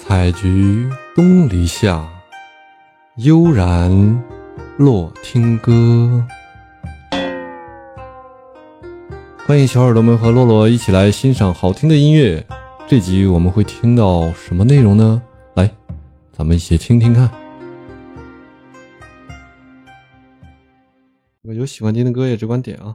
采菊东篱下，悠然落听歌。欢迎小耳朵们和洛洛一起来欣赏好听的音乐。这集我们会听到什么内容呢？来，咱们一起听听看。有喜欢听的歌也只管点啊。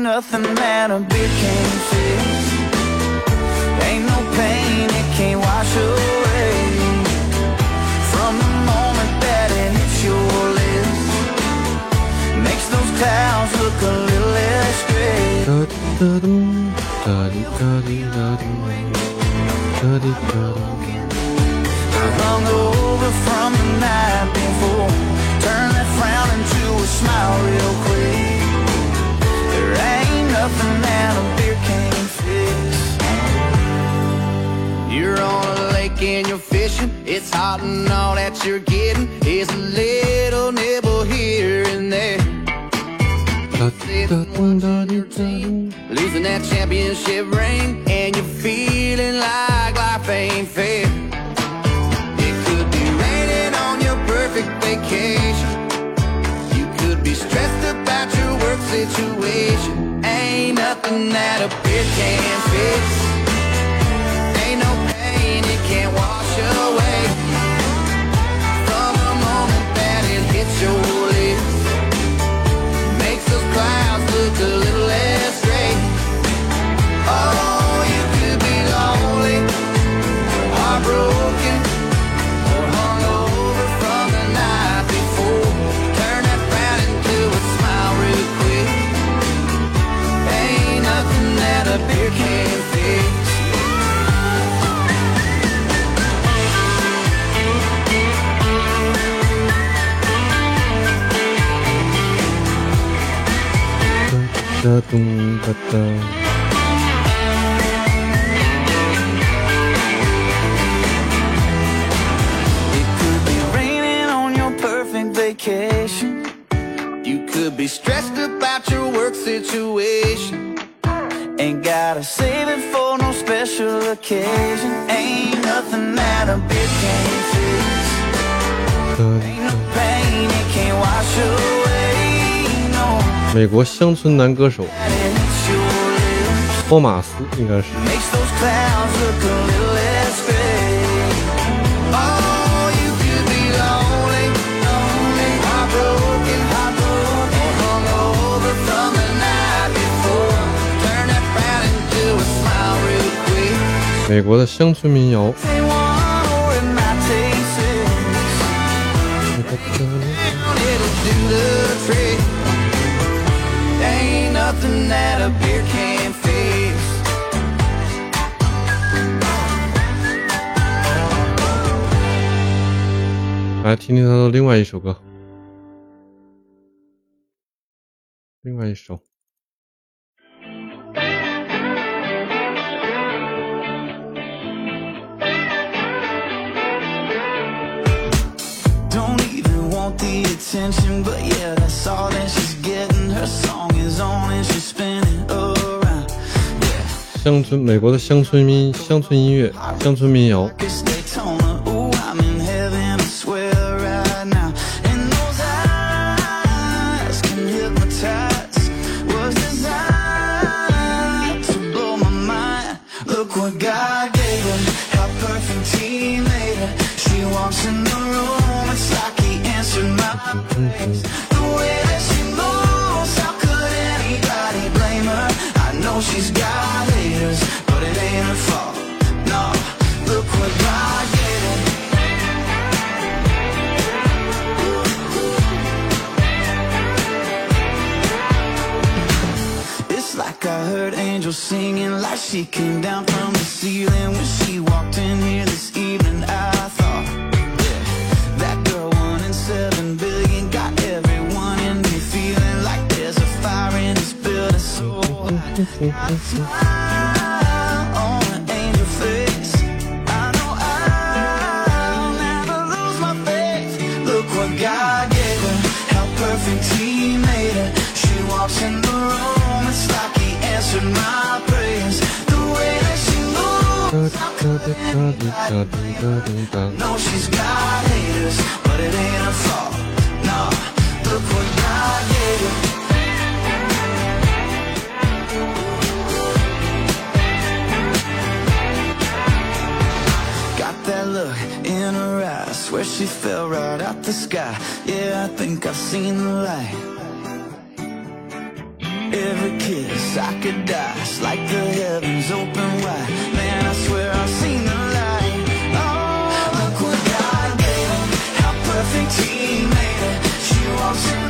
ain't nothing that a beer can't fix. Ain't no pain it can't wash away from the moment that it hits your lips. Makes those clouds look a little less gray. Hung over from the night before. And all that you're getting is a little nibble here and there. Losing that championship ring and you're feeling like life ain't fair. It could be raining on your perfect vacation. You could be stressed about your work situation. Ain't nothing that a beer can't fix. Da dum da da. It could be raining on your perfect vacation. You could be stressed about your work situation. Ain't gotta save it for no special occasion. Ain't nothing that a beer can't fix. Ain't no pain it can't wash away. 美国乡村男歌手。托马斯应该是。美国的乡村民谣。That a beer can't fix. 来听听他的另外一首歌，另外一首。want the attention, but yeah, that's all that she's getting. Her song is on and she's spinning around. Yeah, 乡村，美国的乡村民乡村音乐，乡村民谣。 Marcus Daytona. Ooh, I'm in heaven, I swear right now. And those eyes can hypnotize. Was designed to blow my mind. Look what God gave her. How perfect He made her. She walks in the room, singing like she came down from the ceiling when she walked in here this evening. I thought yeah, that girl one in seven billion got everyone in me feeling like there's a fire in this building. So I know she's got haters, but it ain't her fault. No, look what God gave her. Got that look in her eyes, swear she fell right out the sky. Yeah, I think I've seen the light. Every kiss I could die, it's like the heavens open wide. Man, I swear She